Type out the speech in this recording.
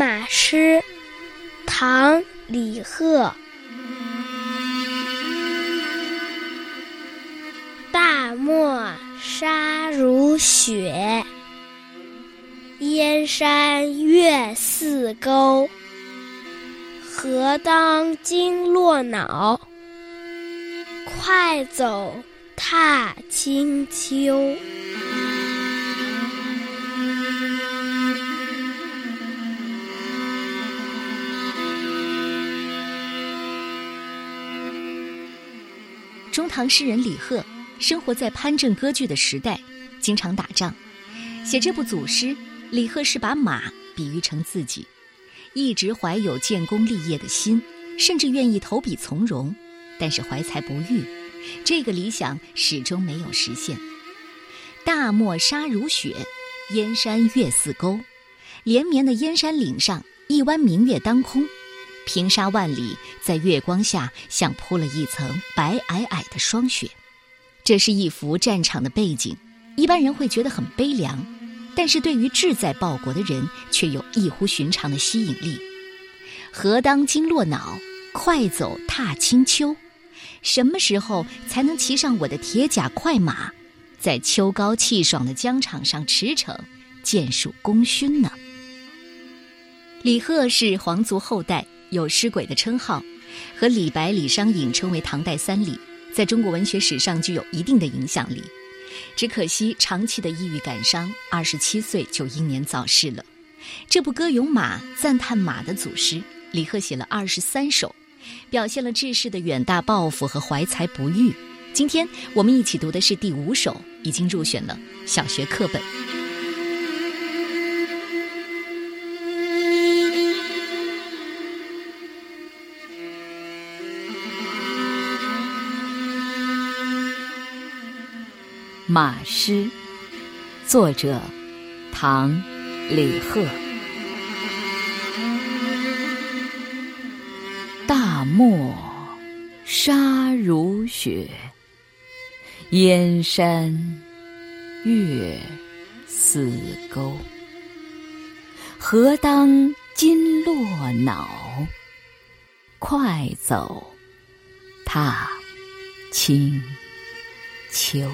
马诗》，唐·李贺。大漠沙如雪，燕山月似钩。何当金络脑，快走踏清秋。中唐诗人李贺生活在藩镇割据的时代，经常打仗。写这部祖诗，李贺是把马比喻成自己，一直怀有建功立业的心，甚至愿意投笔从戎。但是怀才不遇，这个理想始终没有实现。大漠沙如雪，燕山月似钩。连绵的燕山岭上，一弯明月当空。平沙万里，在月光下像铺了一层白皑皑的霜雪。这是一幅战场的背景，一般人会觉得很悲凉，但是对于志在报国的人，却有异乎寻常的吸引力。何当金络脑，快走踏清秋。什么时候才能骑上我的铁甲快马，在秋高气爽的疆场上驰骋，建树功勋呢？李贺是皇族后代。有“诗鬼”的称号，和李白、李商隐称为唐代三李，在中国文学史上具有一定的影响力。只可惜长期的抑郁感伤，二十七岁就英年早逝了。这部歌咏马、赞叹马的祖诗，李贺写了二十三首，表现了志士的远大抱负和怀才不遇。今天我们一起读的是第五首，已经入选了小学课本。马诗，作者唐·李贺。大漠沙如雪，燕山月似钩。何当金络脑，快走踏清秋。